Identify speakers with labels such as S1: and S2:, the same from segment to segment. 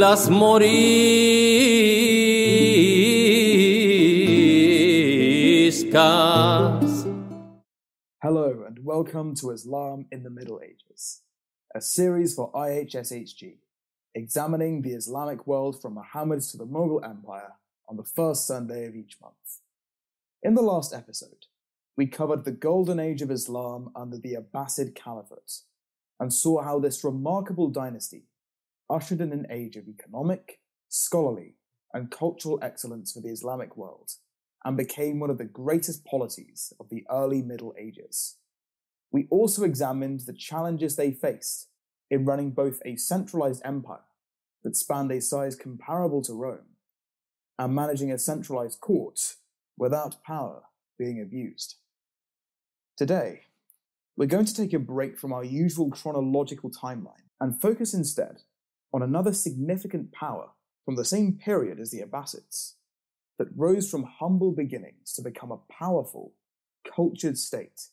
S1: las
S2: welcome to Islam in the Middle Ages, a series for IHSHG, examining the Islamic world from Muhammad to the Mughal Empire on the first Sunday of each month. In the last episode, we covered the golden age of Islam under the Abbasid Caliphate and saw how this remarkable dynasty ushered in an age of economic, scholarly, and cultural excellence for the Islamic world and became one of the greatest polities of the early Middle Ages. We also examined the challenges they faced in running both a centralized empire that spanned a size comparable to Rome and managing a centralized court without power being abused. Today, we're going to take a break from our usual chronological timeline and focus instead on another significant power from the same period as the Abbasids that rose from humble beginnings to become a powerful, cultured state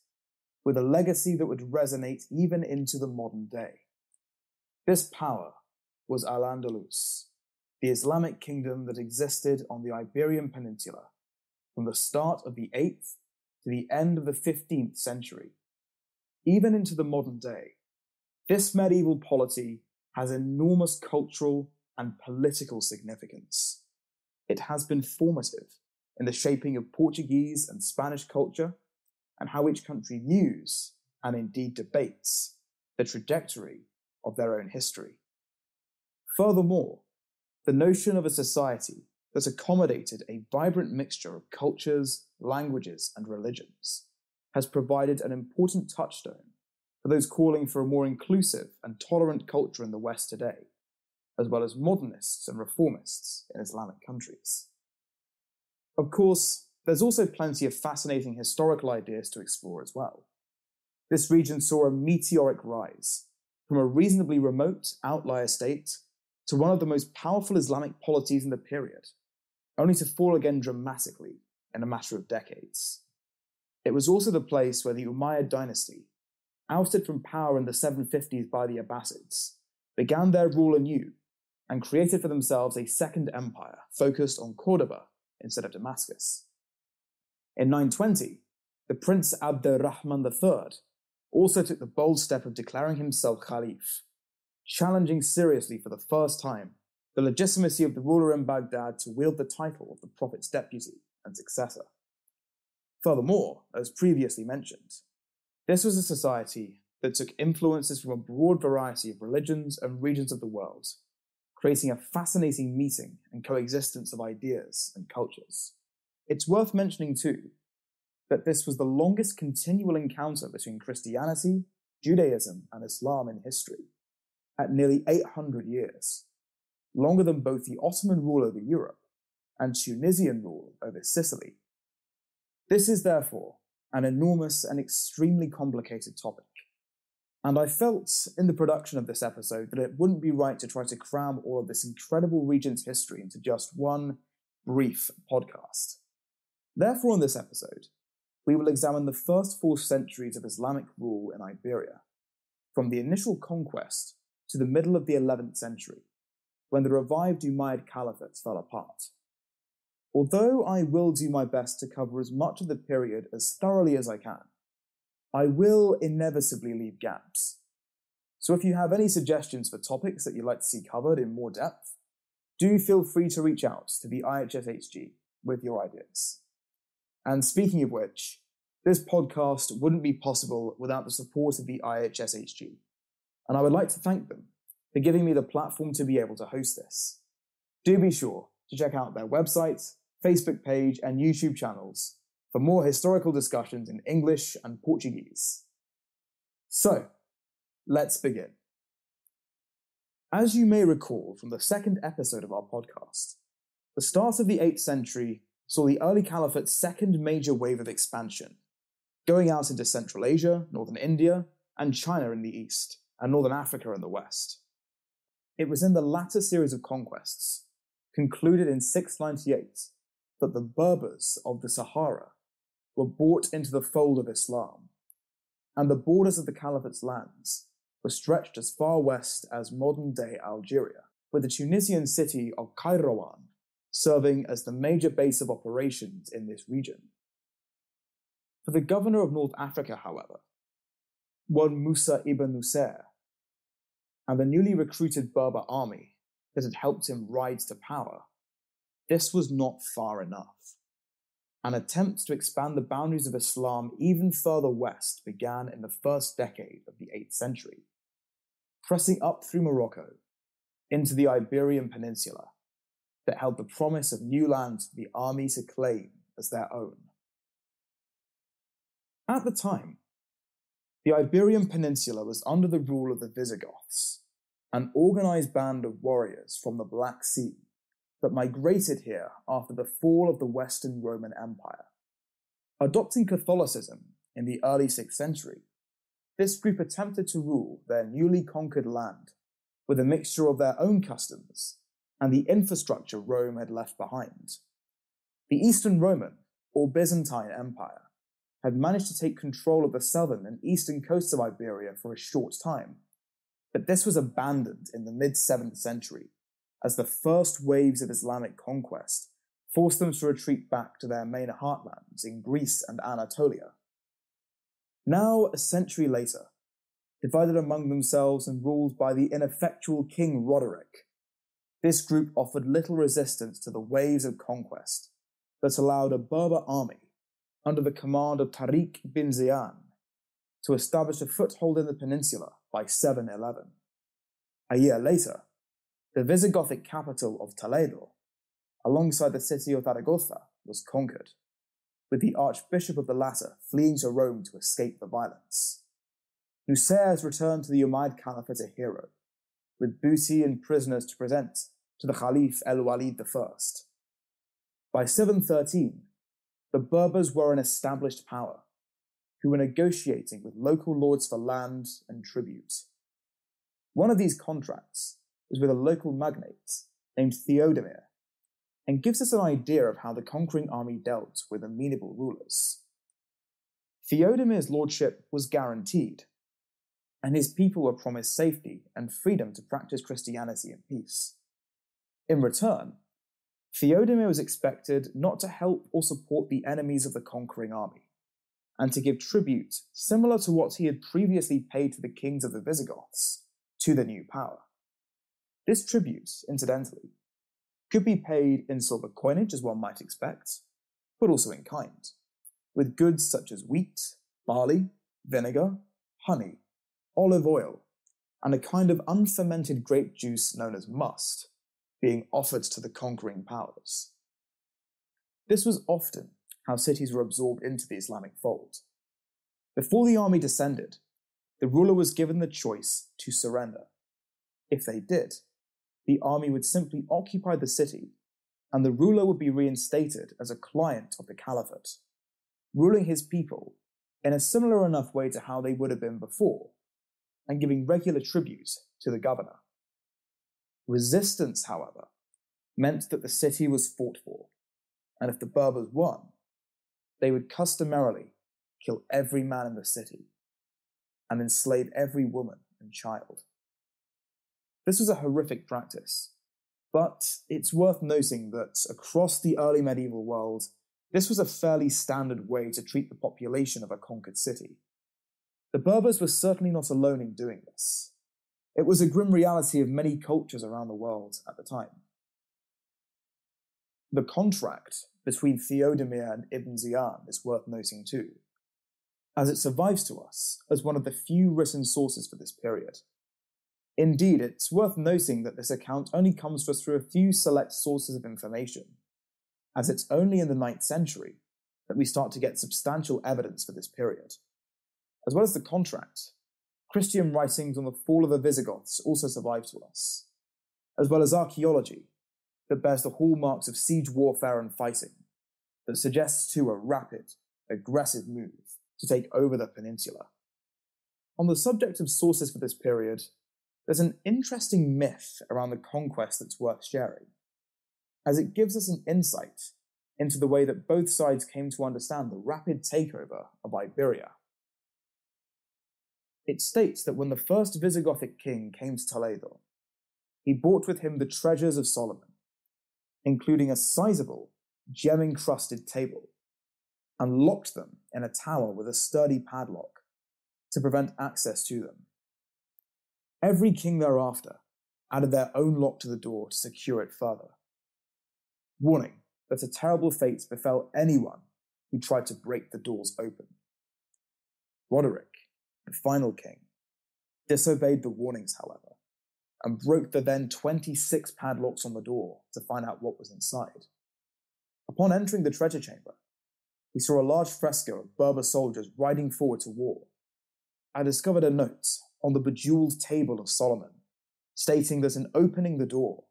S2: with a legacy that would resonate even into the modern day. This power was Al Andalus, the Islamic kingdom that existed on the Iberian Peninsula from the start of the 8th to the end of the 15th century. Even into the modern day, this medieval polity has enormous cultural and political significance. It has been formative in the shaping of Portuguese and Spanish culture and how each country views and indeed debates the trajectory of their own history. Furthermore, the notion of a society that accommodated a vibrant mixture of cultures, languages, and religions has provided an important touchstone for those calling for a more inclusive and tolerant culture in the West today, as well as modernists and reformists in Islamic countries. Of course, there's also plenty of fascinating historical ideas to explore as well. This region saw a meteoric rise from a reasonably remote outlier state to one of the most powerful Islamic polities in the period, only to fall again dramatically in a matter of decades. It was also the place where the Umayyad dynasty ousted from power in the 750s by the Abbasids, began their rule anew and created for themselves a second empire focused on Cordoba instead of Damascus. In 920, the Prince Abd Rahman III also took the bold step of declaring himself Caliph, challenging seriously for the first time the legitimacy of the ruler in Baghdad to wield the title of the Prophet's deputy and successor. Furthermore, as previously mentioned, this was a society that took influences from a broad variety of religions and regions of the world, creating a fascinating meeting and coexistence of ideas and cultures. It's worth mentioning, too, that this was the longest continual encounter between Christianity, Judaism, and Islam in history, at nearly 800 years, longer than both the Ottoman rule over Europe and Tunisian rule over Sicily. This is therefore an enormous and extremely complicated topic. And I felt in the production of this episode that it wouldn't be right to try to cram all of this incredible region's history into just one brief podcast. Therefore, in this episode, we will examine the first four centuries of Islamic rule in Iberia, from the initial conquest to the middle of the 11th century, when the revived Umayyad Caliphate fell apart. Although I will do my best to cover as much of the period as thoroughly as I can, I will inevitably leave gaps. So if you have any suggestions for topics that you'd like to see covered in more depth, do feel free to reach out to the IHSHG with your ideas. And speaking of which, this podcast wouldn't be possible without the support of the IHSHG. And I would like to thank them for giving me the platform to be able to host this. Do be sure to check out their website, Facebook page, and YouTube channels for more historical discussions in English and Portuguese. So, let's begin. As you may recall from the second episode of our podcast, the start of the 8th century saw the early caliphate's second major wave of expansion, going out into Central Asia, northern India, and China in the east, and northern Africa in the west. It was in the latter series of conquests, concluded in 698, that the Berbers of the Sahara were brought into the fold of Islam, and the borders of the caliphate's lands were stretched as far west as modern day Algeria, with the Tunisian city of Kairouan serving as the major base of operations in this region. For the governor of North Africa, however, one Musa ibn Nusair, and the newly recruited Berber army that had helped him rise to power, this was not far enough. An attempt to expand the boundaries of Islam even further west began in the first decade of the 8th century, pressing up through Morocco into the Iberian Peninsula that held the promise of new lands for the army to claim as their own. At the time, the Iberian Peninsula was under the rule of the Visigoths, an organized band of warriors from the Black Sea that migrated here after the fall of the Western Roman Empire. Adopting Catholicism in the early 6th century, this group attempted to rule their newly conquered land with a mixture of their own customs and the infrastructure Rome had left behind. The Eastern Roman, or Byzantine Empire, had managed to take control of the southern and eastern coasts of Iberia for a short time, but this was abandoned in the mid 7th century as the first waves of Islamic conquest forced them to retreat back to their main heartlands in Greece and Anatolia. Now, a century later, divided among themselves and ruled by the ineffectual King Roderick, this group offered little resistance to the waves of conquest that allowed a Berber army under the command of Tariq bin Ziyad to establish a foothold in the peninsula by 711. A year later, the Visigothic capital of Toledo, alongside the city of Zaragoza, was conquered, with the archbishop of the latter fleeing to Rome to escape the violence. Nusair's returned to the Umayyad Caliphate a hero, with booty and prisoners to present to the Caliph El Walid I. By 713, the Berbers were an established power who were negotiating with local lords for land and tribute. One of these contracts was with a local magnate named Theodemir and gives us an idea of how the conquering army dealt with amenable rulers. Theodemir's lordship was guaranteed, and his people were promised safety and freedom to practice Christianity in peace. In return, Theodemir was expected not to help or support the enemies of the conquering army, and to give tribute similar to what he had previously paid to the kings of the Visigoths to the new power. This tribute, incidentally, could be paid in silver coinage, as one might expect, but also in kind, with goods such as wheat, barley, vinegar, honey, olive oil, and a kind of unfermented grape juice known as must being offered to the conquering powers. This was often how cities were absorbed into the Islamic fold. Before the army descended, the ruler was given the choice to surrender. If they did, the army would simply occupy the city, and the ruler would be reinstated as a client of the caliphate, ruling his people in a similar enough way to how they would have been before, and giving regular tribute to the governor. Resistance, however, meant that the city was fought for, and if the Berbers won, they would customarily kill every man in the city and enslave every woman and child. This was a horrific practice, but it's worth noting that across the early medieval world, this was a fairly standard way to treat the population of a conquered city. The Berbers were certainly not alone in doing this. It was a grim reality of many cultures around the world at the time. The contract between Theodemir and Ibn Ziyad is worth noting too, as it survives to us as one of the few written sources for this period. Indeed, it's worth noting that this account only comes to us through a few select sources of information, as it's only in the 9th century that we start to get substantial evidence for this period. As well as the contract, Christian writings on the fall of the Visigoths also survive to us, as well as archaeology that bears the hallmarks of siege warfare and fighting, that suggests to a rapid, aggressive move to take over the peninsula. On the subject of sources for this period, there's an interesting myth around the conquest that's worth sharing, as it gives us an insight into the way that both sides came to understand the rapid takeover of Iberia. It states that when the first Visigothic king came to Toledo, he brought with him the treasures of Solomon, including a sizable, gem encrusted table, and locked them in a tower with a sturdy padlock to prevent access to them. Every king thereafter added their own lock to the door to secure it further. Warning that a terrible fate befell anyone who tried to break the doors open. Roderick, the final king, disobeyed the warnings, however, and broke the then 26 padlocks on the door to find out what was inside. Upon entering the treasure chamber, he saw a large fresco of Berber soldiers riding forward to war. I discovered a note on the bejeweled table of Solomon, stating that in opening the door,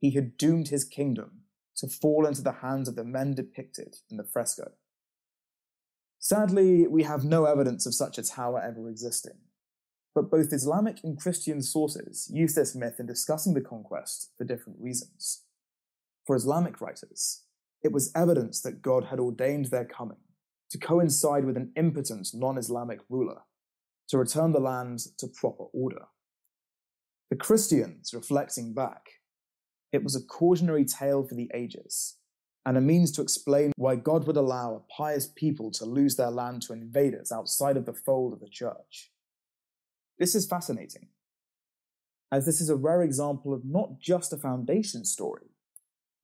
S2: he had doomed his kingdom to fall into the hands of the men depicted in the fresco. Sadly, we have no evidence of such a tower ever existing, but both Islamic and Christian sources use this myth in discussing the conquest for different reasons. For Islamic writers, it was evidence that God had ordained their coming to coincide with an impotent non Islamic ruler to return the land to proper order. The Christians, reflecting back, it was a cautionary tale for the ages and a means to explain why God would allow a pious people to lose their land to invaders outside of the fold of the church. This is fascinating, as this is a rare example of not just a foundation story,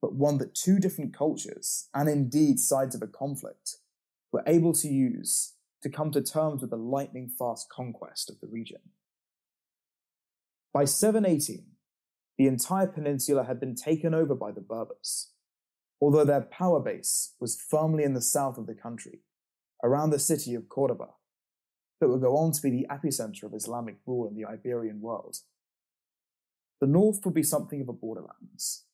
S2: but one that two different cultures, and indeed sides of a conflict, were able to use to come to terms with the lightning fast conquest of the region. By 718, the entire peninsula had been taken over by the Berbers, although their power base was firmly in the south of the country, around the city of Cordoba, that would go on to be the epicenter of Islamic rule in the Iberian world. The north would be something of a borderlands,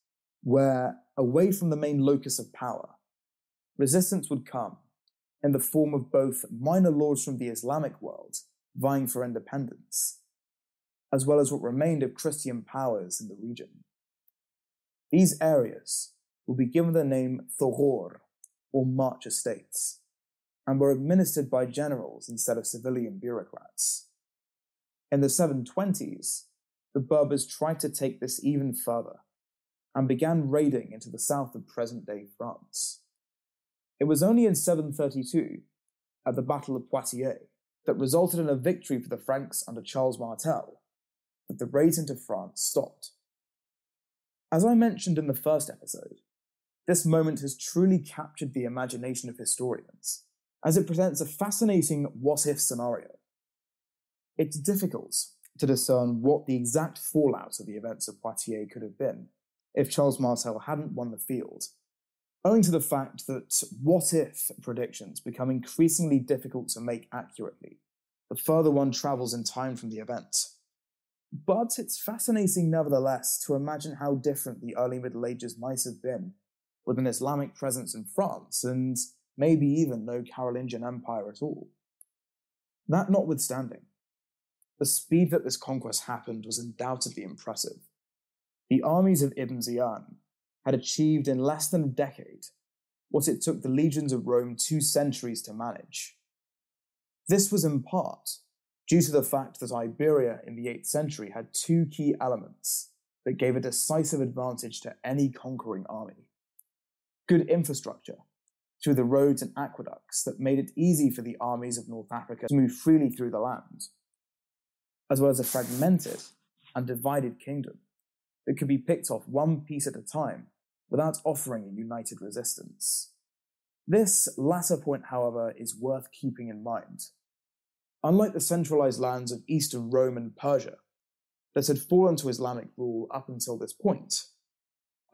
S2: where, away from the main locus of power, resistance would come in the form of both minor lords from the Islamic world vying for independence as well as what remained of Christian powers in the region. These areas will be given the name Thughur, or March Estates, and were administered by generals instead of civilian bureaucrats. In the 720s, the Berbers tried to take this even further and began raiding into the south of present day France. It was only in 732, at the Battle of Poitiers, that resulted in a victory for the Franks under Charles Martel that the raids into France stopped. As I mentioned in the first episode, this moment has truly captured the imagination of historians, as it presents a fascinating what if scenario. It's difficult to discern what the exact fallout of the events of Poitiers could have been if Charles Martel hadn't won the field, owing to the fact that what if predictions become increasingly difficult to make accurately the further one travels in time from the event. But it's fascinating, nevertheless, to imagine how different the early Middle Ages might have been with an Islamic presence in France and maybe even no Carolingian Empire at all. That notwithstanding, the speed that this conquest happened was undoubtedly impressive. The armies of Ibn Ziyad had achieved in less than a decade what it took the legions of Rome two centuries to manage. This was in part due to the fact that Iberia in the 8th century had two key elements that gave a decisive advantage to any conquering army. Good infrastructure, through the roads and aqueducts that made it easy for the armies of North Africa to move freely through the land, as well as a fragmented and divided kingdom that could be picked off one piece at a time without offering a united resistance. This latter point, however, is worth keeping in mind Unlike the centralized lands of eastern Rome and Persia that had fallen to Islamic rule up until this point,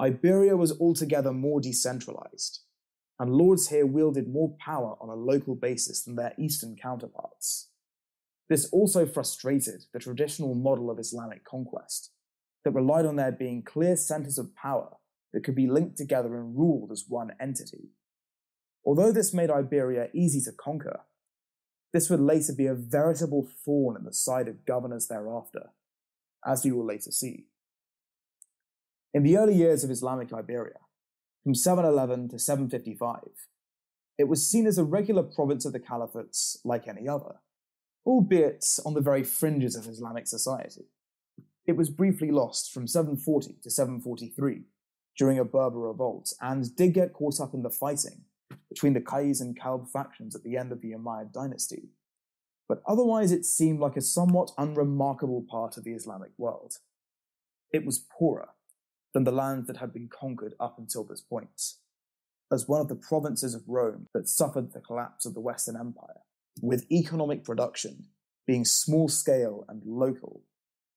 S2: Iberia was altogether more decentralized, and lords here wielded more power on a local basis than their eastern counterparts. This also frustrated the traditional model of Islamic conquest that relied on there being clear centers of power that could be linked together and ruled as one entity. Although this made Iberia easy to conquer, this would later be a veritable thorn in the side of governors thereafter, as we will later see. In the early years of Islamic Iberia, from 711 to 755, it was seen as a regular province of the caliphates like any other, albeit on the very fringes of Islamic society. It was briefly lost from 740 to 743 during a Berber revolt and did get caught up in the fighting between the Qais and Kalb factions at the end of the Umayyad dynasty. But otherwise, it seemed like a somewhat unremarkable part of the Islamic world. It was poorer than the lands that had been conquered up until this point, as one of the provinces of Rome that suffered the collapse of the Western Empire, with economic production being small scale and local,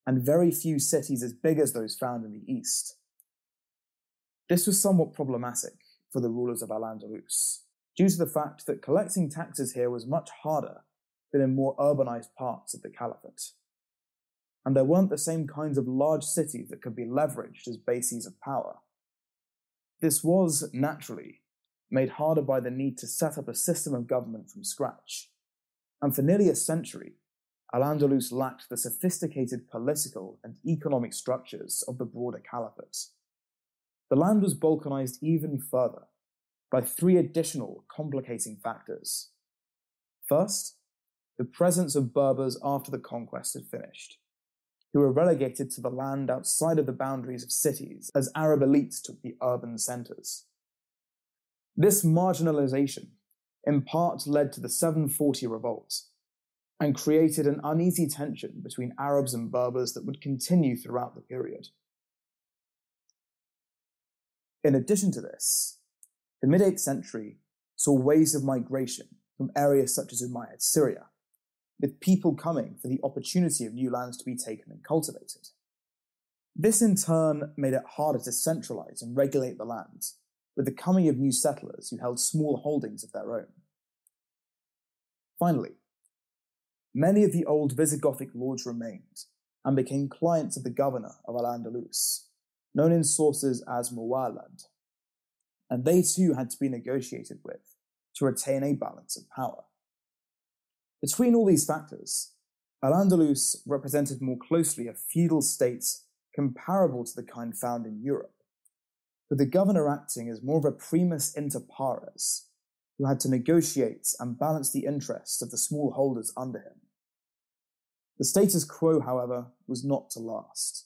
S2: and very few cities as big as those found in the East. This was somewhat problematic for the rulers of Al Andalus, due to the fact that collecting taxes here was much harder than in more urbanized parts of the Caliphate. And there weren't the same kinds of large cities that could be leveraged as bases of power. This was, naturally, made harder by the need to set up a system of government from scratch. And for nearly a century, Al Andalus lacked the sophisticated political and economic structures of the broader caliphate. The land was balkanized even further by three additional complicating factors. First, the presence of Berbers after the conquest had finished, who were relegated to the land outside of the boundaries of cities as Arab elites took the urban centers. This marginalization in part led to the 740 revolt and created an uneasy tension between Arabs and Berbers that would continue throughout the period. In addition to this, the mid 8th century saw waves of migration from areas such as Umayyad Syria, with people coming for the opportunity of new lands to be taken and cultivated. This in turn made it harder to centralize and regulate the lands, with the coming of new settlers who held small holdings of their own. Finally, many of the old Visigothic lords remained and became clients of the governor of Al Andalus, known in sources as Muwallad, and they too had to be negotiated with to retain a balance of power. Between all these factors, Al Andalus represented more closely a feudal state comparable to the kind found in Europe, with the governor acting as more of a primus inter pares, who had to negotiate and balance the interests of the small holders under him. The status quo, however, was not to last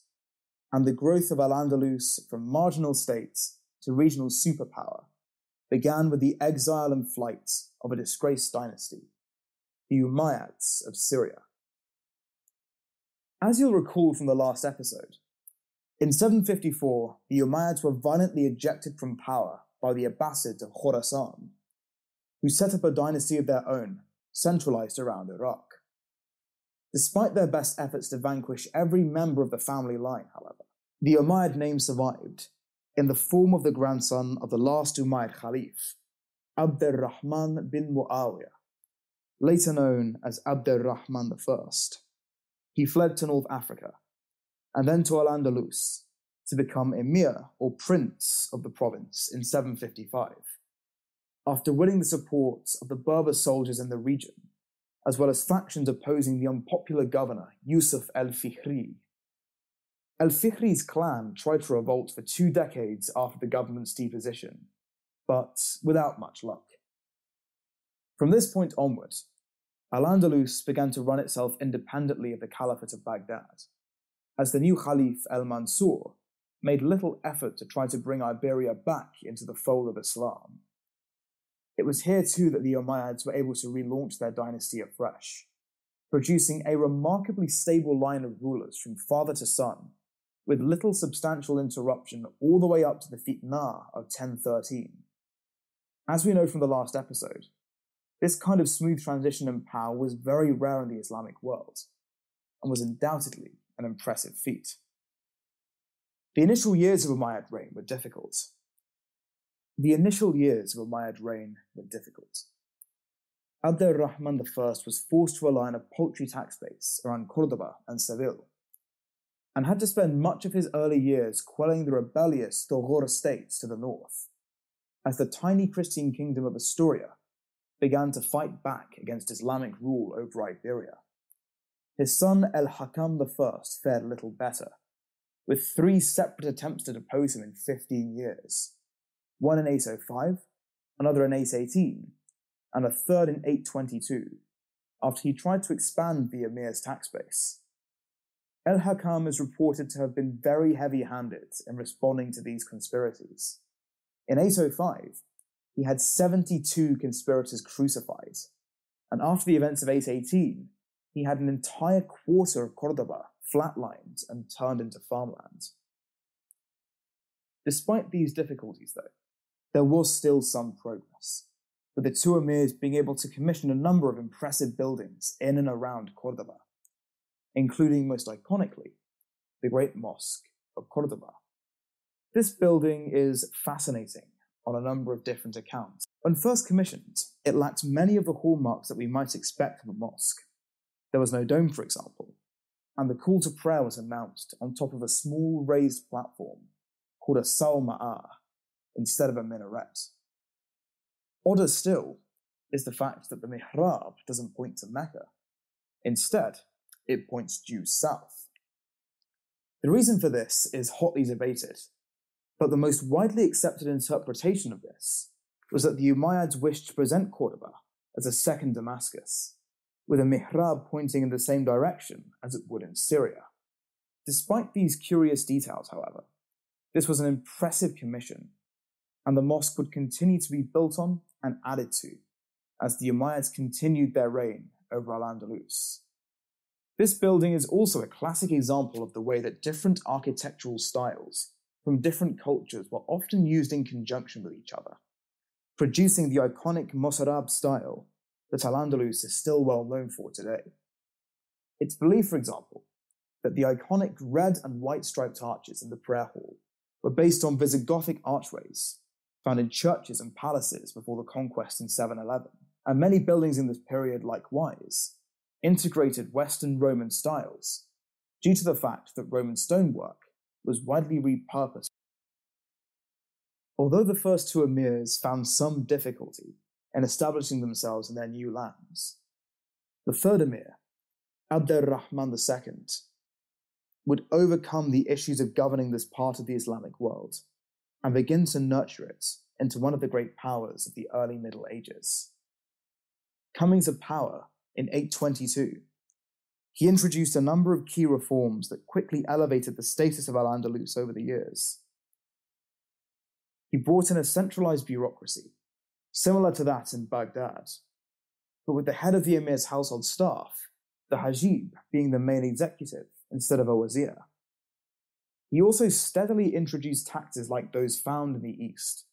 S2: and the growth of Al Andalus from marginal states to regional superpower began with the exile and flight of a disgraced dynasty, the Umayyads of Syria. As you'll recall from the last episode, in 754, the Umayyads were violently ejected from power by the Abbasids of Khorasan, who set up a dynasty of their own, centralized around Iraq. Despite their best efforts to vanquish every member of the family line, however, the Umayyad name survived in the form of the grandson of the last Umayyad Caliph, Abd al-Rahman bin Muawiyah, later known as Abd al-Rahman I. He fled to North Africa and then to Al-Andalus to become emir or prince of the province in 755. After winning the support of the Berber soldiers in the region, as well as factions opposing the unpopular governor Yusuf el Fihri. El Fihri's clan tried to revolt for two decades after the government's deposition, but without much luck. From this point onward, Al-Andalus began to run itself independently of the Caliphate of Baghdad, as the new Caliph al-Mansur made little effort to try to bring Iberia back into the fold of Islam. It was here too that the Umayyads were able to relaunch their dynasty afresh, producing a remarkably stable line of rulers from father to son, with little substantial interruption all the way up to the Fitna of 1013. As we know from the last episode, this kind of smooth transition in power was very rare in the Islamic world, and was undoubtedly an impressive feat. The initial years of Umayyad reign were difficult, the initial years of Umayyad reign were difficult. Abd al-Rahman I was forced to rely on a paltry tax base around Cordoba and Seville, and had to spend much of his early years quelling the rebellious Thughur states to the north. as the tiny Christian kingdom of Asturia began to fight back against Islamic rule over Iberia. His son El Hakam I fared little better, with three separate attempts to depose him in 15 years one in 805, another in 818, and a third in 822, after he tried to expand the emir's tax base. El Hakam is reported to have been very heavy handed in responding to these conspiracies. In 805, he had 72 conspirators crucified, and after the events of 818, he had an entire quarter of Cordoba flatlined and turned into farmland. Despite these difficulties, though, there was still some progress, with the two emirs being able to commission a number of impressive buildings in and around Cordoba, including most iconically, the Great Mosque of Cordoba. This building is fascinating on a number of different accounts. When first commissioned, it lacked many of the hallmarks that we might expect from a mosque. There was no dome, for example, and the call to prayer was announced on top of a small raised platform called a sawma'a instead of a minaret. Odder still is the fact that the mihrab doesn't point to Mecca. Instead, it points due south. The reason for this is hotly debated, but the most widely accepted interpretation of this was that the Umayyads wished to present Cordoba as a second Damascus, with a mihrab pointing in the same direction as it would in Syria. Despite these curious details, however, this was an impressive commission, and the mosque would continue to be built on and added to as the Umayyads continued their reign over Al Andalus. This building is also a classic example of the way that different architectural styles from different cultures were often used in conjunction with each other, producing the iconic Mozarab style that Al Andalus is still well known for today. It's believed, for example, that the iconic red and white striped arches in the prayer hall were based on Visigothic archways found in churches and palaces before the conquest in 711, and many buildings in this period likewise integrated Western Roman styles due to the fact that Roman stonework was widely repurposed. Although the first two emirs found some difficulty in establishing themselves in their new lands. The third emir, Abd al-Rahman II, would overcome the issues of governing this part of the Islamic world and begin to nurture it into one of the great powers of the early Middle Ages. Coming to power in 822, he introduced a number of key reforms that quickly elevated the status of Al Andalus over the years. He brought in a centralized bureaucracy similar to that in Baghdad, but with the head of the emir's household staff, the Hajib, being the main executive instead of a wazir. He also steadily introduced taxes like those found in the East,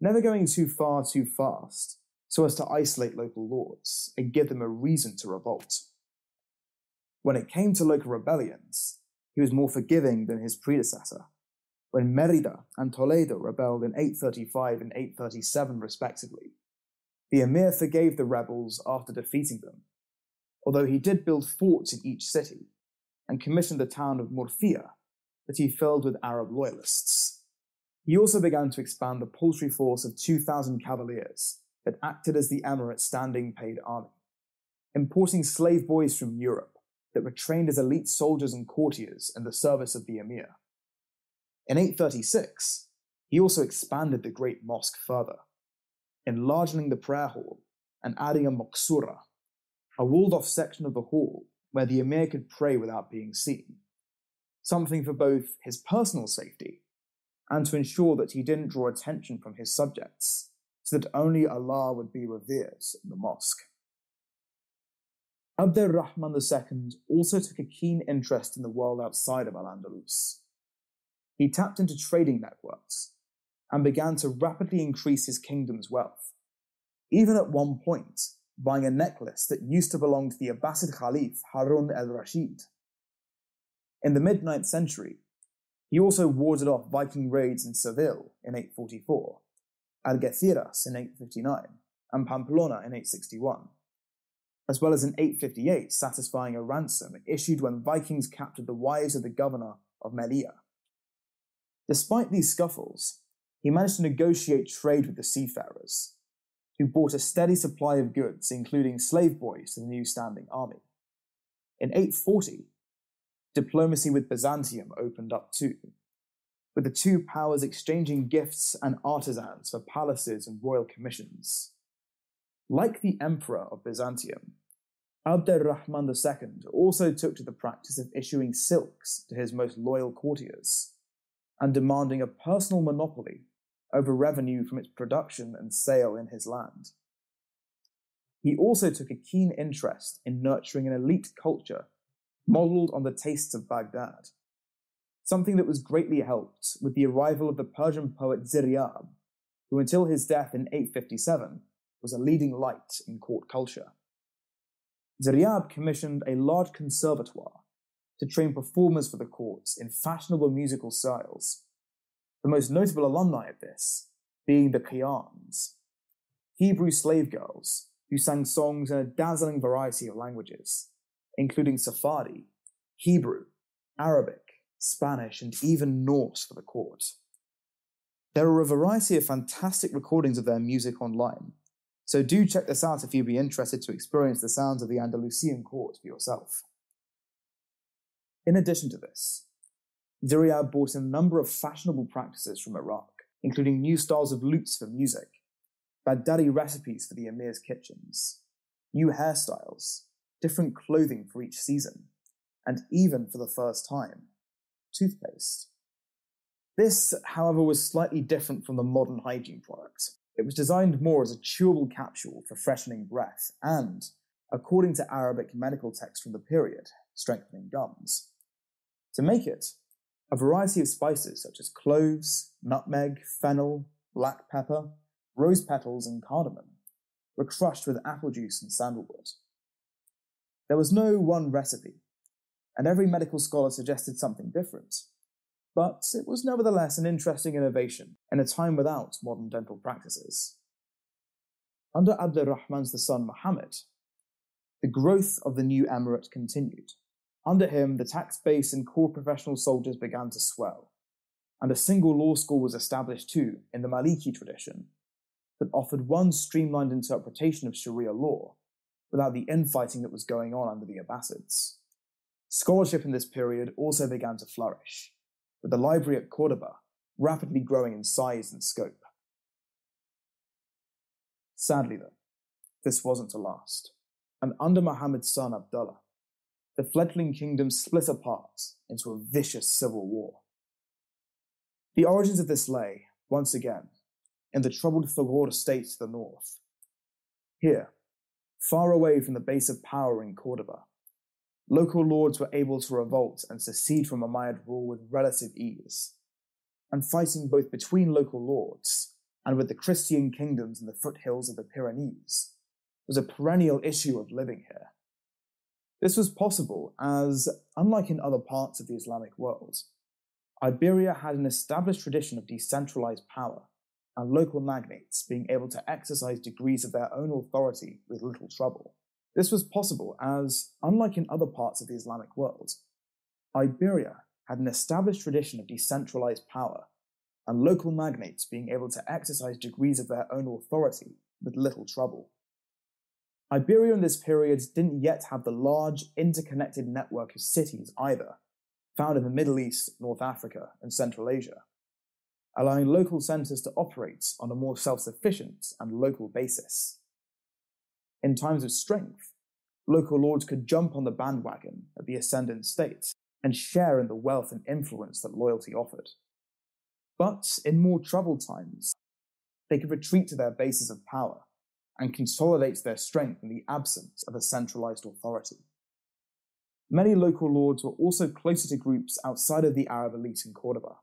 S2: never going too far too fast so as to isolate local lords and give them a reason to revolt. When it came to local rebellions, he was more forgiving than his predecessor, when Merida and Toledo rebelled in 835 and 837 respectively. The emir forgave the rebels after defeating them, although he did build forts in each city and commissioned the town of Murcia that he filled with Arab loyalists. He also began to expand the paltry force of 2,000 cavaliers that acted as the emirate's standing paid army, importing slave boys from Europe that were trained as elite soldiers and courtiers in the service of the emir. In 836, he also expanded the great mosque further, enlarging the prayer hall and adding a maksura, a walled off section of the hall where the emir could pray without being seen, something for both his personal safety and to ensure that he didn't draw attention from his subjects, so that only Allah would be revered in the mosque. Abd al-Rahman II also took a keen interest in the world outside of Al-Andalus. He tapped into trading networks and began to rapidly increase his kingdom's wealth, even at one point buying a necklace that used to belong to the Abbasid Caliph Harun al Rashid. In the mid 9th century, he also warded off Viking raids in Seville in 844, Algeciras in 859, and Pamplona in 861, as well as in 858 satisfying a ransom issued when Vikings captured the wives of the governor of Melilla. Despite these scuffles, he managed to negotiate trade with the seafarers, who brought a steady supply of goods, including slave boys, to the new standing army. In 840, diplomacy with Byzantium opened up too, with the two powers exchanging gifts and artisans for palaces and royal commissions. Like the emperor of Byzantium, Abd al-Rahman II also took to the practice of issuing silks to his most loyal courtiers and demanding a personal monopoly over revenue from its production and sale in his land. He also took a keen interest in nurturing an elite culture modelled on the tastes of Baghdad, something that was greatly helped with the arrival of the Persian poet Ziryab, who until his death in 857 was a leading light in court culture. Ziryab commissioned a large conservatoire to train performers for the courts in fashionable musical styles. The most notable alumni of this being the Qiyans, Hebrew slave girls who sang songs in a dazzling variety of languages, including Sephardi, Hebrew, Arabic, Spanish, and even Norse for the court. There are a variety of fantastic recordings of their music online, so do check this out if you'd be interested to experience the sounds of the Andalusian court for yourself. In addition to this, Ziryab brought a number of fashionable practices from Iraq, including new styles of lutes for music, Baghdadi recipes for the emir's kitchens, new hairstyles, different clothing for each season, and even for the first time, toothpaste. This, however, was slightly different from the modern hygiene product. It was designed more as a chewable capsule for freshening breath and, according to Arabic medical texts from the period, strengthening gums. To make it, a variety of spices such as cloves, nutmeg, fennel, black pepper, rose petals, and cardamom were crushed with apple juice and sandalwood. There was no one recipe, and every medical scholar suggested something different. But it was nevertheless an interesting innovation in a time without modern dental practices. Under Abd al-Rahman's son Muhammad, the growth of the new emirate continued. Under him, the tax base and core professional soldiers began to swell, and a single law school was established too in the Maliki tradition that offered one streamlined interpretation of Sharia law without the infighting that was going on under the Abbasids. Scholarship in this period also began to flourish, with the library at Cordoba rapidly growing in size and scope. Sadly, though, this wasn't to last, and under Muhammad's son Abdullah, the fledgling kingdom split apart into a vicious civil war. The origins of this lay, once again, in the troubled Thughur state to the north. Here, far away from the base of power in Cordoba. Local lords were able to revolt and secede from Umayyad rule with relative ease, and fighting both between local lords and with the Christian kingdoms in the foothills of the Pyrenees was a perennial issue of living here. This was possible as, unlike in other parts of the Islamic world, Iberia had an established tradition of decentralized power and local magnates being able to exercise degrees of their own authority with little trouble. This was possible as, unlike in other parts of the Islamic world, Iberia had an established tradition of decentralized power and local magnates being able to exercise degrees of their own authority with little trouble. Iberia in this period didn't yet have the large interconnected network of cities either, found in the Middle East, North Africa, and Central Asia allowing local centres to operate on a more self sufficient and local basis. In times of strength, local lords could jump on the bandwagon of the ascendant state and share in the wealth and influence that loyalty offered. But in more troubled times, they could retreat to their bases of power and consolidate their strength in the absence of a centralized authority. Many local lords were also closer to groups outside of the Arab elite in Cordoba,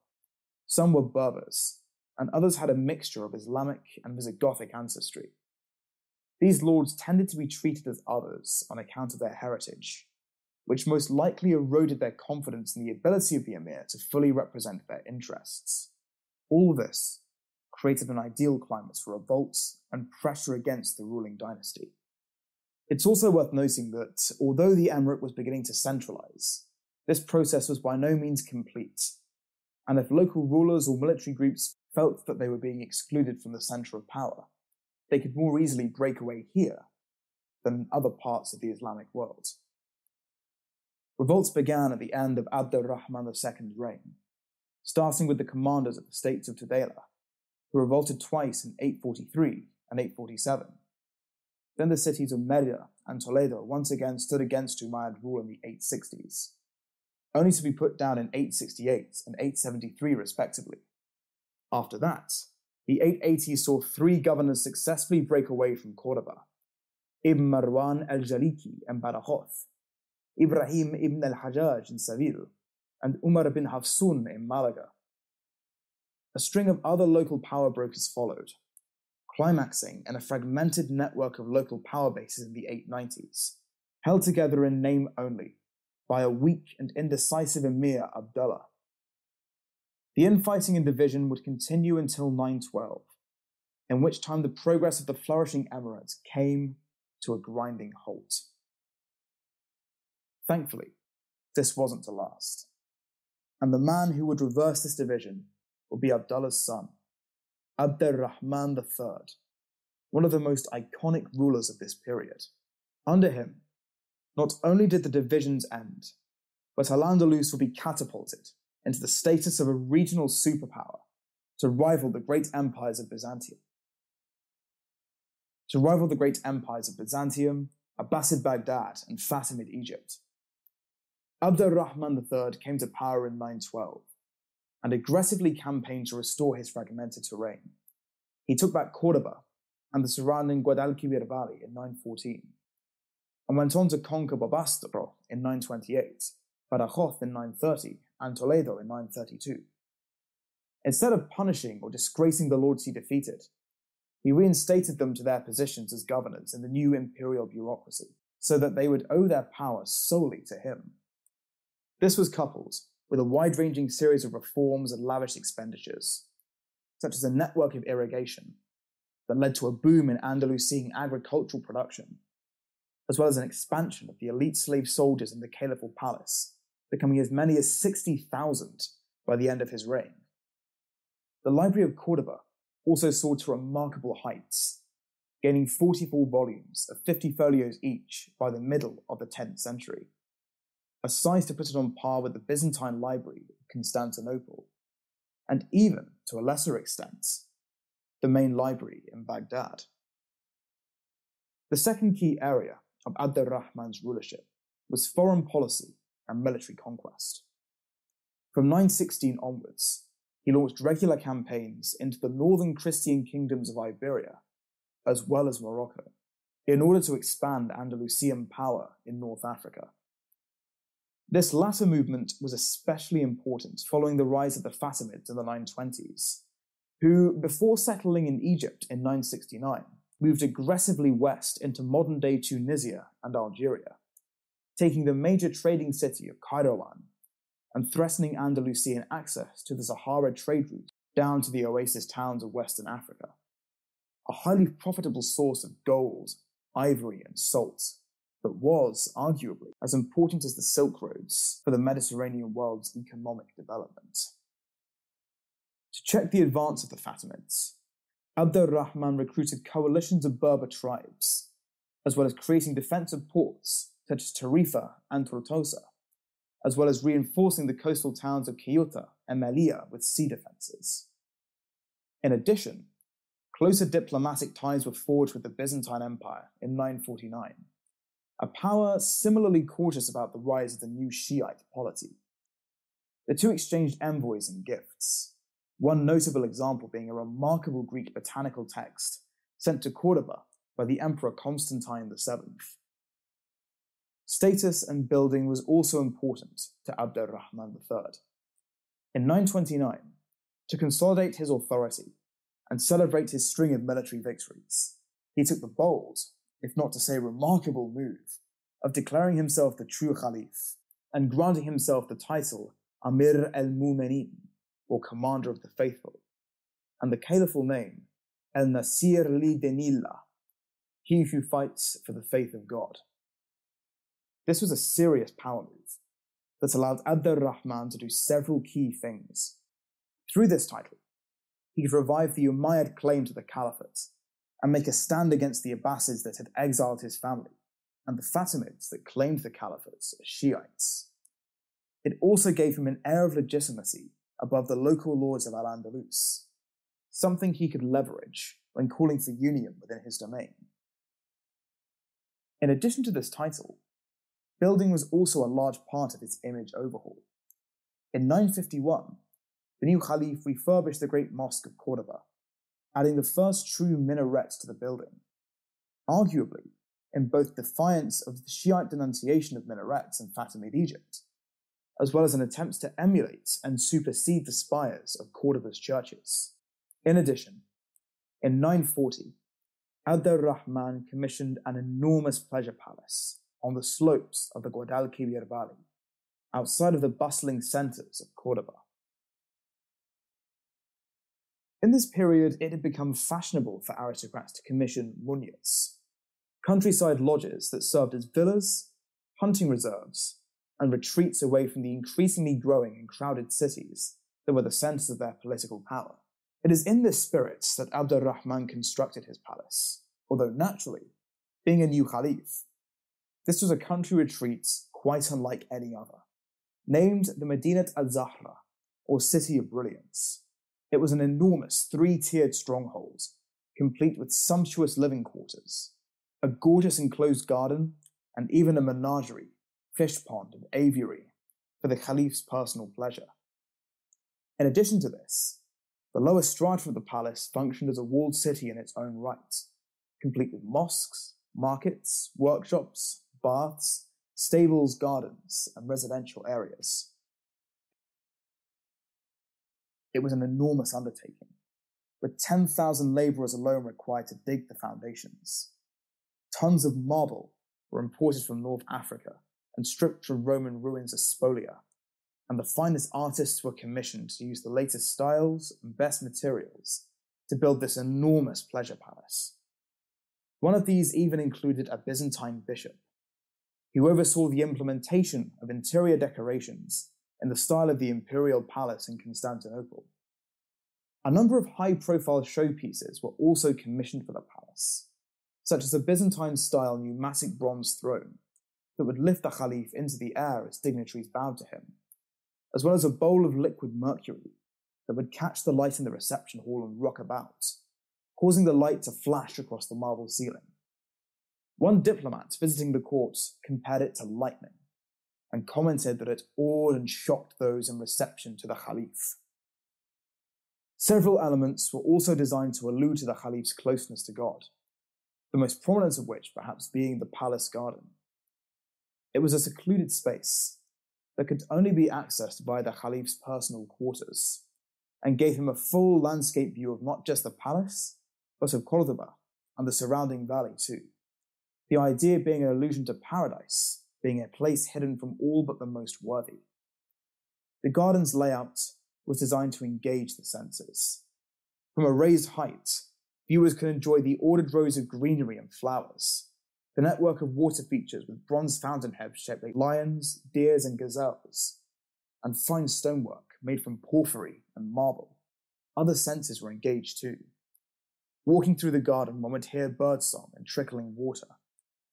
S2: some were Berbers, and others had a mixture of Islamic and Visigothic ancestry. These lords tended to be treated as others on account of their heritage, which most likely eroded their confidence in the ability of the emir to fully represent their interests. All this created an ideal climate for revolts and pressure against the ruling dynasty. It's also worth noting that although the emirate was beginning to centralize, this process was by no means complete and if local rulers or military groups felt that they were being excluded from the center of power, they could more easily break away here than other parts of the Islamic world. Revolts began at the end of Abd al-Rahman II's reign, starting with the commanders of the states of Tudela, who revolted twice in 843 and 847. Then the cities of Merida and Toledo once again stood against Umayyad rule in the 860s, only to be put down in 868 and 873 respectively. After that, the 880s saw three governors successfully break away from Cordoba Ibn Marwan al Jaliki in Badajoz, Ibrahim ibn al Hajjaj in Seville, and Umar bin Hafsun in Malaga. A string of other local power brokers followed, climaxing in a fragmented network of local power bases in the 890s, held together in name only by a weak and indecisive emir Abdullah. The infighting and division would continue until 912, in which time the progress of the flourishing emirates came to a grinding halt. Thankfully, this wasn't to last, and the man who would reverse this division would be Abdullah's son, Abd al-Rahman III, one of the most iconic rulers of this period. Under him, not only did the divisions end, but Al-Andalus would be catapulted into the status of a regional superpower to rival the great empires of Byzantium. To rival the great empires of Byzantium, Abbasid Baghdad, and Fatimid Egypt. Abd al-Rahman III came to power in 912 and aggressively campaigned to restore his fragmented terrain. He took back Cordoba and the surrounding Guadalquivir Valley in 914, and went on to conquer Bobastro in 928, Badajoz in 930, and Toledo in 932. Instead of punishing or disgracing the lords he defeated, he reinstated them to their positions as governors in the new imperial bureaucracy, so that they would owe their power solely to him. This was coupled with a wide ranging series of reforms and lavish expenditures, such as a network of irrigation that led to a boom in Andalusian agricultural production, as well as an expansion of the elite slave soldiers in the caliphal palace, becoming as many as 60,000 by the end of his reign. The Library of Cordoba also soared to remarkable heights, gaining 44 volumes of 50 folios each by the middle of the 10th century a size to put it on par with the Byzantine Library of Constantinople, and even, to a lesser extent, the main library in Baghdad. The second key area of Abd al-Rahman's rulership was foreign policy and military conquest. From 916 onwards, he launched regular campaigns into the northern Christian kingdoms of Iberia, as well as Morocco, in order to expand Andalusian power in North Africa. This latter movement was especially important following the rise of the Fatimids in the 920s, who, before settling in Egypt in 969, moved aggressively west into modern day Tunisia and Algeria, taking the major trading city of Kairouan and threatening Andalusian access to the Sahara trade route down to the oasis towns of Western Africa. A highly profitable source of gold, ivory, and salt that was arguably as important as the Silk Roads for the Mediterranean world's economic development. To check the advance of the Fatimids, Abd al-Rahman recruited coalitions of Berber tribes, as well as creating defensive ports such as Tarifa and Tortosa, as well as reinforcing the coastal towns of Ceuta and Melilla with sea defenses. In addition, closer diplomatic ties were forged with the Byzantine Empire in 949 a power similarly cautious about the rise of the new Shiite polity. The two exchanged envoys and gifts, one notable example being a remarkable Greek botanical text sent to Cordoba by the Emperor Constantine VII. Status and building was also important to Abd al-Rahman III. In 929, to consolidate his authority and celebrate his string of military victories, he took the bold if not to say remarkable move, of declaring himself the true Caliph and granting himself the title Amir al Mu'minin, or Commander of the Faithful, and the caliphal name Al Nasir li Dinillah, he who fights for the faith of God. This was a serious power move that allowed Abd al-Rahman to do several key things. Through this title, he could revive the Umayyad claim to the caliphate and make a stand against the Abbasids that had exiled his family and the Fatimids that claimed the caliphate as Shiites. It also gave him an air of legitimacy above the local lords of Al Andalus, something he could leverage when calling for union within his domain. In addition to this title, building was also a large part of its image overhaul. In 951, the new Caliph refurbished the great mosque of Cordoba, adding the first true minarets to the building. Arguably, in both defiance of the Shiite denunciation of minarets in Fatimid Egypt, as well as an attempt to emulate and supersede the spires of Cordoba's churches. In addition, in 940, Abd-ar-Rahman commissioned an enormous pleasure palace on the slopes of the Guadalquivir Valley, outside of the bustling centers of Cordoba. In this period, it had become fashionable for aristocrats to commission munyas, countryside lodges that served as villas, hunting reserves, and retreats away from the increasingly growing and crowded cities that were the centers of their political power. It is in this spirit that Abd al-Rahman constructed his palace, although naturally, being a new caliph, this was a country retreat quite unlike any other. Named the Medinat al-Zahra, or City of Brilliance, it was an enormous three-tiered stronghold, complete with sumptuous living quarters, a gorgeous enclosed garden, and even a menagerie, fish pond, and aviary for the Caliph's personal pleasure. In addition to this, the lower strata of the palace functioned as a walled city in its own right, complete with mosques, markets, workshops, baths, stables, gardens, and residential areas. It was an enormous undertaking, with 10,000 laborers alone required to dig the foundations. Tons of marble were imported from North Africa and stripped from Roman ruins as spolia, and the finest artists were commissioned to use the latest styles and best materials to build this enormous pleasure palace. One of these even included a Byzantine bishop, who oversaw the implementation of interior decorations in the style of the imperial palace in Constantinople. A number of high profile showpieces were also commissioned for the palace, such as a Byzantine style pneumatic bronze throne that would lift the Caliph into the air as dignitaries bowed to him, as well as a bowl of liquid mercury that would catch the light in the reception hall and rock about, causing the light to flash across the marble ceiling. One diplomat visiting the courts compared it to lightning and commented that it awed and shocked those in reception to the Caliph. Several elements were also designed to allude to the Caliph's closeness to God, the most prominent of which perhaps being the palace garden. It was a secluded space that could only be accessed by the Caliph's personal quarters and gave him a full landscape view of not just the palace, but of Cordoba and the surrounding valley too. The idea being an allusion to paradise, being a place hidden from all but the most worthy. The garden's layout was designed to engage the senses. From a raised height, viewers could enjoy the ordered rows of greenery and flowers, the network of water features with bronze fountainheads shaped like lions, deers, and gazelles, and fine stonework made from porphyry and marble. Other senses were engaged too. Walking through the garden, one would hear birdsong and trickling water,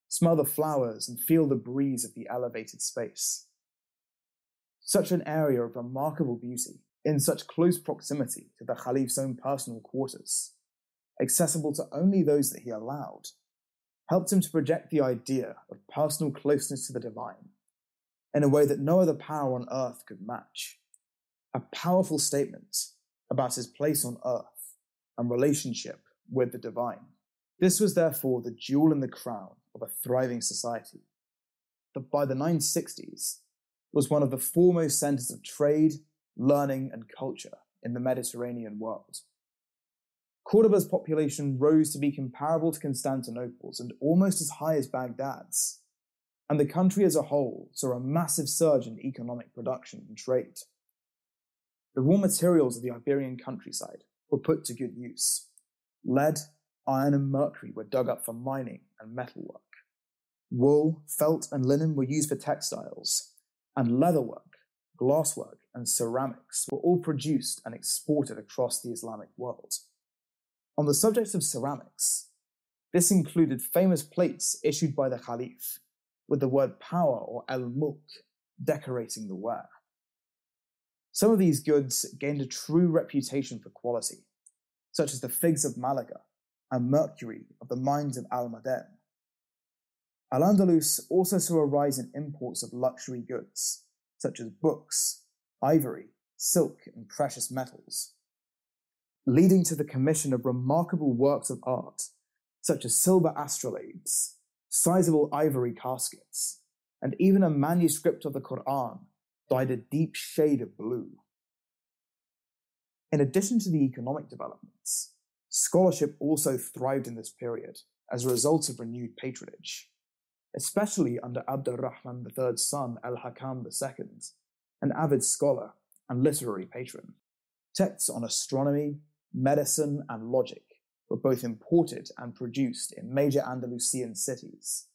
S2: smell the flowers, and feel the breeze of the elevated space. Such an area of remarkable beauty, in such close proximity to the Caliph's own personal quarters, accessible to only those that he allowed, helped him to project the idea of personal closeness to the divine in a way that no other power on earth could match. A powerful statement about his place on earth and relationship with the divine. This was therefore the jewel in the crown of a thriving society that by the 960s was one of the foremost centers of trade, learning, and culture in the Mediterranean world. Cordoba's population rose to be comparable to Constantinople's and almost as high as Baghdad's, and the country as a whole saw a massive surge in economic production and trade. The raw materials of the Iberian countryside were put to good use. Lead, iron, and mercury were dug up for mining and metalwork. Wool, felt, and linen were used for textiles, and leatherwork, glasswork, and ceramics were all produced and exported across the Islamic world. On the subject of ceramics, this included famous plates issued by the Caliph with the word power or al mulk decorating the ware. Some of these goods gained a true reputation for quality, such as the figs of Malaga and mercury of the mines of Almaden. Al Andalus also saw a rise in imports of luxury goods, such as books, ivory, silk, and precious metals, leading to the commission of remarkable works of art, such as silver astrolabes, sizable ivory caskets, and even a manuscript of the Quran dyed a deep shade of blue. In addition to the economic developments, scholarship also thrived in this period as a result of renewed patronage, especially under Abd al-Rahman III's son Al-Hakam II, an avid scholar and literary patron. Texts on astronomy, medicine, and logic were both imported and produced in major Andalusian cities,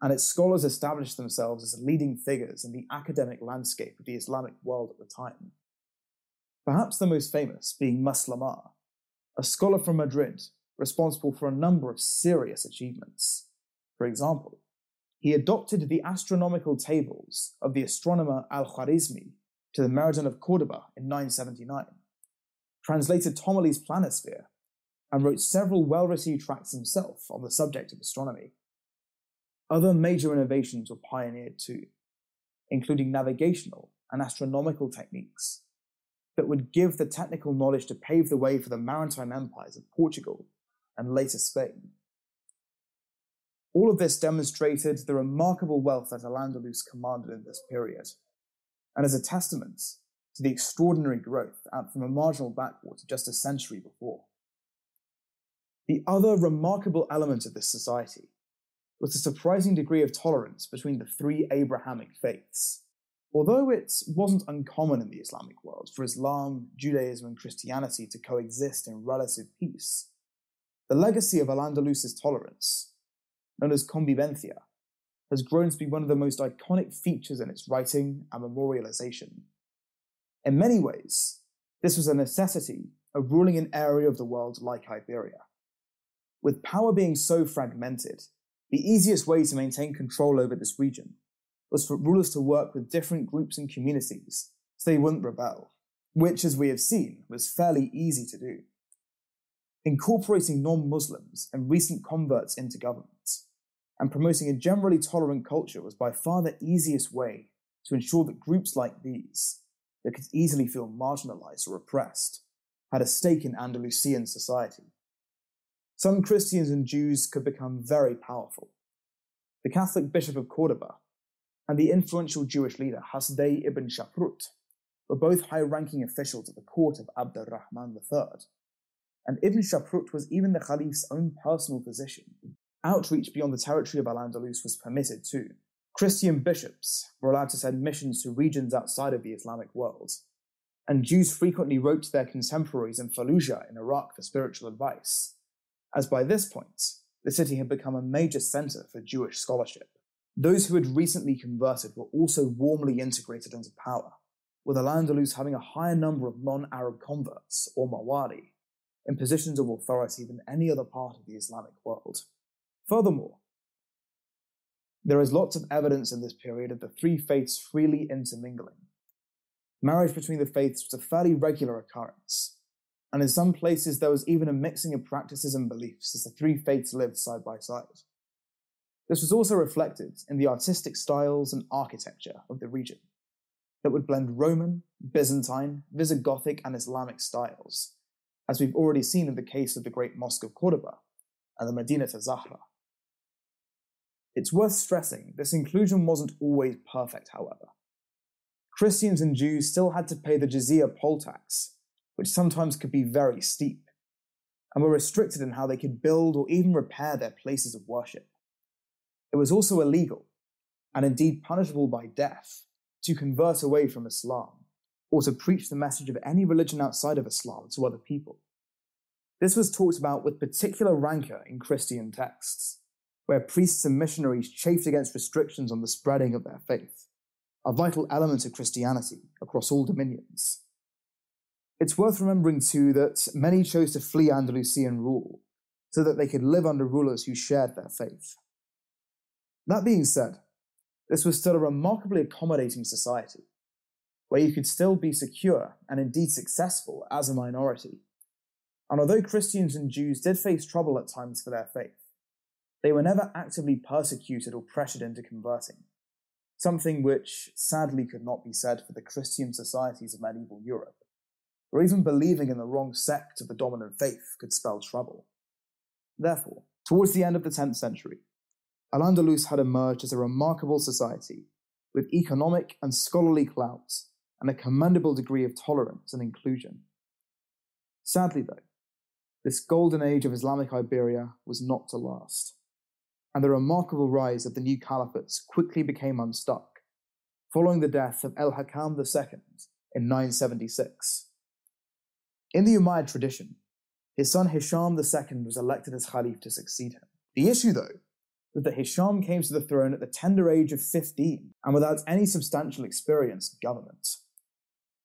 S2: and its scholars established themselves as leading figures in the academic landscape of the Islamic world at the time. Perhaps the most famous being Maslamah, a scholar from Madrid responsible for a number of serious achievements. For example, he adopted the astronomical tables of the astronomer Al Khwarizmi to the Meridian of Cordoba in 979, translated Ptolemy's planisphere, and wrote several well received tracts himself on the subject of astronomy. Other major innovations were pioneered too, including navigational and astronomical techniques that would give the technical knowledge to pave the way for the maritime empires of Portugal and later Spain. All of this demonstrated the remarkable wealth that Al-Andalus commanded in this period, and is a testament to the extraordinary growth out from a marginal backwater just a century before. The other remarkable element of this society was the surprising degree of tolerance between the three Abrahamic faiths. Although it wasn't uncommon in the Islamic world for Islam, Judaism, and Christianity to coexist in relative peace, the legacy of Al Andalus's tolerance, known as convivencia, has grown to be one of the most iconic features in its writing and memorialization. In many ways, this was a necessity of ruling an area of the world like Iberia. With power being so fragmented, the easiest way to maintain control over this region was for rulers to work with different groups and communities so they wouldn't rebel, which, as we have seen, was fairly easy to do. Incorporating non Muslims and recent converts into government and promoting a generally tolerant culture was by far the easiest way to ensure that groups like these, that could easily feel marginalized or oppressed, had a stake in Andalusian society. Some Christians and Jews could become very powerful. The Catholic Bishop of Cordoba and the influential Jewish leader Hasdai ibn Shaprut were both high ranking officials at the court of Abd al-Rahman III, and Ibn Shaprut was even the Caliph's own personal physician. Outreach beyond the territory of Al-Andalus was permitted too. Christian bishops were allowed to send missions to regions outside of the Islamic world, and Jews frequently wrote to their contemporaries in Fallujah in Iraq for spiritual advice, as by this point, the city had become a major center for Jewish scholarship. Those who had recently converted were also warmly integrated into power, with Al-Andalus having a higher number of non-Arab converts, or Mawali, in positions of authority than any other part of the Islamic world. Furthermore, there is lots of evidence in this period of the three faiths freely intermingling. Marriage between the faiths was a fairly regular occurrence, and in some places there was even a mixing of practices and beliefs as the three faiths lived side by side. This was also reflected in the artistic styles and architecture of the region that would blend Roman, Byzantine, Visigothic, and Islamic styles, as we've already seen in the case of the Great Mosque of Cordoba and the Medina Zahra. It's worth stressing this inclusion wasn't always perfect, however. Christians and Jews still had to pay the jizya poll tax, which sometimes could be very steep, and were restricted in how they could build or even repair their places of worship. It was also illegal, and indeed punishable by death, to convert away from Islam or to preach the message of any religion outside of Islam to other people. This was talked about with particular rancor in Christian texts, where priests and missionaries chafed against restrictions on the spreading of their faith, a vital element of Christianity across all dominions. It's worth remembering too that many chose to flee Andalusian rule so that they could live under rulers who shared their faith. That being said, this was still a remarkably accommodating society, where you could still be secure and indeed successful as a minority. And although Christians and Jews did face trouble at times for their faith, they were never actively persecuted or pressured into converting, something which sadly could not be said for the Christian societies of medieval Europe, where even believing in the wrong sect of the dominant faith could spell trouble. Therefore, towards the end of the 10th century, Al Andalus had emerged as a remarkable society with economic and scholarly clout and a commendable degree of tolerance and inclusion. Sadly, though, this golden age of Islamic Iberia was not to last, and the remarkable rise of the new caliphates quickly became unstuck, following the death of El Hakam II in 976. In the Umayyad tradition, his son Hisham II was elected as Khalif to succeed him. The issue, though, that Hisham came to the throne at the tender age of 15 and without any substantial experience of government.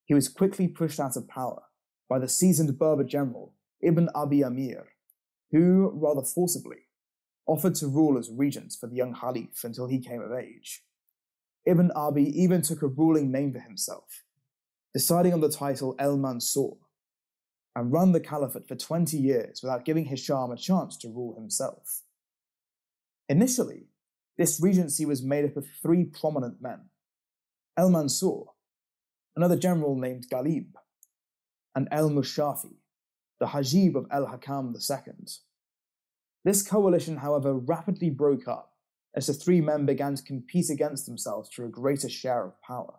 S2: He was quickly pushed out of power by the seasoned Berber general Ibn Abi Amir, who, rather forcibly, offered to rule as regent for the young Khalif until he came of age. Ibn Abi even took a ruling name for himself, deciding on the title El Mansur, and run the caliphate for 20 years without giving Hisham a chance to rule himself. Initially, this regency was made up of three prominent men El Mansur, another general named Ghalib, and El Mushafi, the Hajib of El Hakam II. This coalition, however, rapidly broke up as the three men began to compete against themselves for a greater share of power.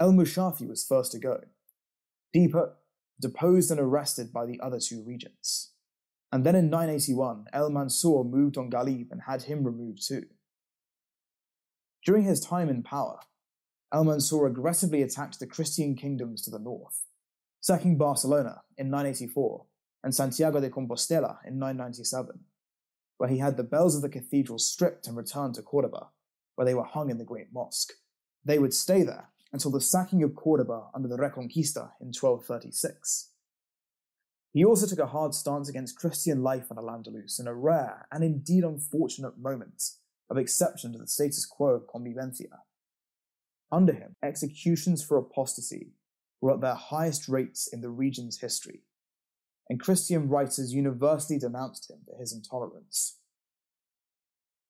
S2: El Mushafi was first to go, Deeper, deposed and arrested by the other two regents. And then in 981, El Mansur moved on Ghalib and had him removed too. During his time in power, El Mansur aggressively attacked the Christian kingdoms to the north, sacking Barcelona in 984 and Santiago de Compostela in 997, where he had the bells of the cathedral stripped and returned to Cordoba, where they were hung in the Great Mosque. They would stay there until the sacking of Cordoba under the Reconquista in 1236. He also took a hard stance against Christian life on Al-Andalus in a rare and indeed unfortunate moment of exception to the status quo of convivencia. Under him, executions for apostasy were at their highest rates in the region's history, and Christian writers universally denounced him for his intolerance.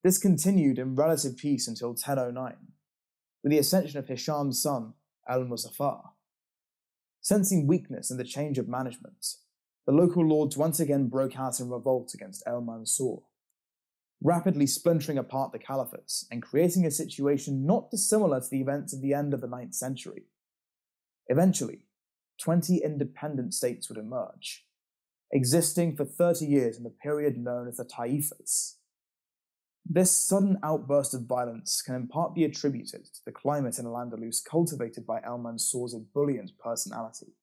S2: This continued in relative peace until 1009, with the ascension of Hisham's son, Al-Muzaffar. Sensing weakness in the change of management, the local lords once again broke out in revolt against El Mansur, rapidly splintering apart the caliphates and creating a situation not dissimilar to the events of the end of the ninth century. Eventually, 20 independent states would emerge, existing for 30 years in the period known as the Taifas. This sudden outburst of violence can in part be attributed to the climate in Al-Andalus cultivated by El Mansur's ebullient personality.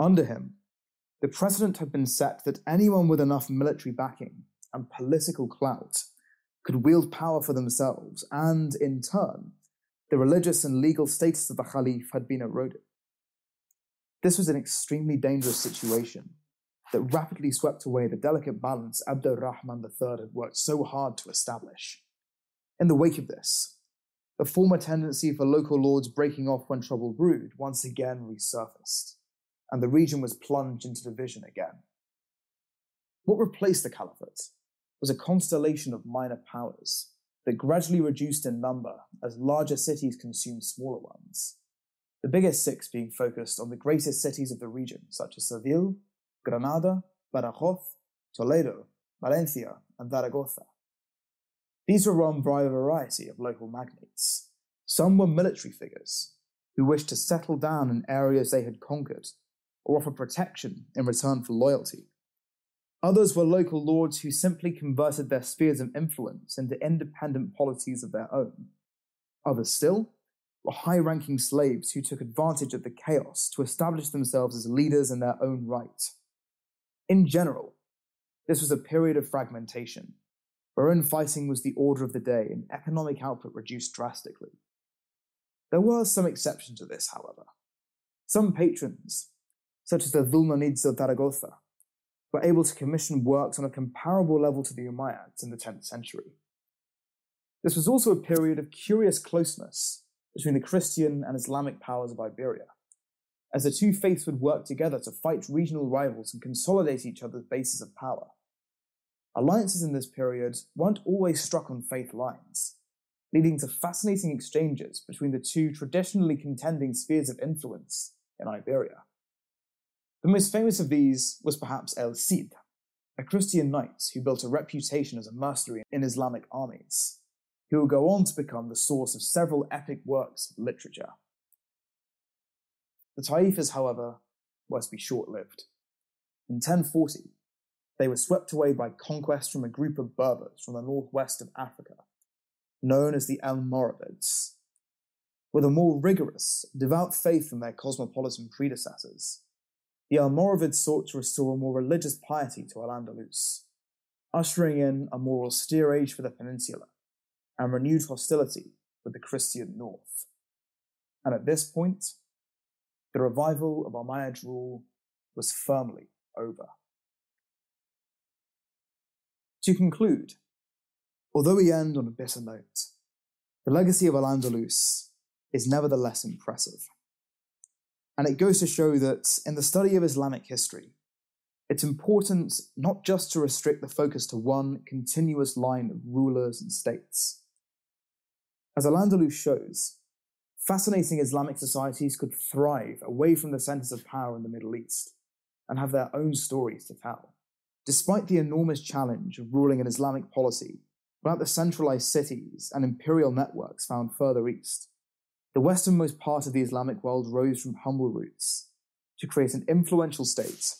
S2: Under him, the precedent had been set that anyone with enough military backing and political clout could wield power for themselves, and in turn, the religious and legal status of the Khalif had been eroded. This was an extremely dangerous situation that rapidly swept away the delicate balance Abd Rahman III had worked so hard to establish. In the wake of this, the former tendency for local lords breaking off when trouble brewed once again resurfaced and the region was plunged into division again. What replaced the caliphate was a constellation of minor powers that gradually reduced in number as larger cities consumed smaller ones, the biggest six being focused on the greatest cities of the region, such as Seville, Granada, Badajoz, Toledo, Valencia, and Zaragoza. These were run by a variety of local magnates. Some were military figures who wished to settle down in areas they had conquered or offer protection in return for loyalty. Others were local lords who simply converted their spheres of influence into independent polities of their own. Others still were high ranking slaves who took advantage of the chaos to establish themselves as leaders in their own right. In general, this was a period of fragmentation, wherein fighting was the order of the day and economic output reduced drastically. There were some exceptions to this, however. Some patrons, such as the Dhulmanids of Zaragoza, were able to commission works on a comparable level to the Umayyads in the 10th century. This was also a period of curious closeness between the Christian and Islamic powers of Iberia, as the two faiths would work together to fight regional rivals and consolidate each other's bases of power. Alliances in this period weren't always struck on faith lines, leading to fascinating exchanges between the two traditionally contending spheres of influence in Iberia. The most famous of these was perhaps El Cid, a Christian knight who built a reputation as a mercenary in Islamic armies, who would go on to become the source of several epic works of literature. The Taifas, however, were to be short lived. In 1040, they were swept away by conquest from a group of Berbers from the northwest of Africa, known as the Almoravids. With a more rigorous, devout faith than their cosmopolitan predecessors, the Almoravids sought to restore a more religious piety to Al Andalus, ushering in a more austere age for the peninsula and renewed hostility with the Christian north. And at this point, the revival of Umayyad rule was firmly over. To conclude, although we end on a bitter note, the legacy of Al Andalus is nevertheless impressive. And it goes to show that in the study of Islamic history, it's important not just to restrict the focus to one continuous line of rulers and states. As Al Andalus shows, fascinating Islamic societies could thrive away from the centers of power in the Middle East and have their own stories to tell. Despite the enormous challenge of ruling an Islamic policy without the centralized cities and imperial networks found further east, the westernmost part of the Islamic world rose from humble roots to create an influential state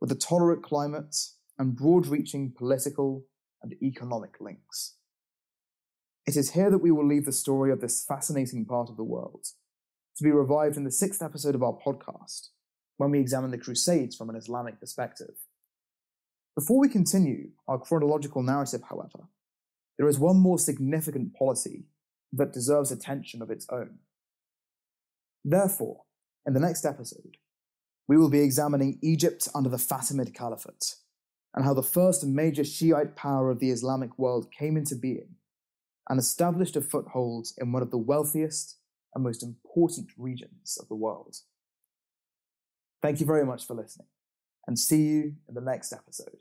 S2: with a tolerant climate and broad reaching political and economic links. It is here that we will leave the story of this fascinating part of the world, to be revived in the sixth episode of our podcast, when we examine the Crusades from an Islamic perspective. Before we continue our chronological narrative, however, there is one more significant policy that deserves attention of its own. Therefore, in the next episode, we will be examining Egypt under the Fatimid Caliphate and how the first major Shiite power of the Islamic world came into being and established a foothold in one of the wealthiest and most important regions of the world. Thank you very much for listening, and see you in the next episode.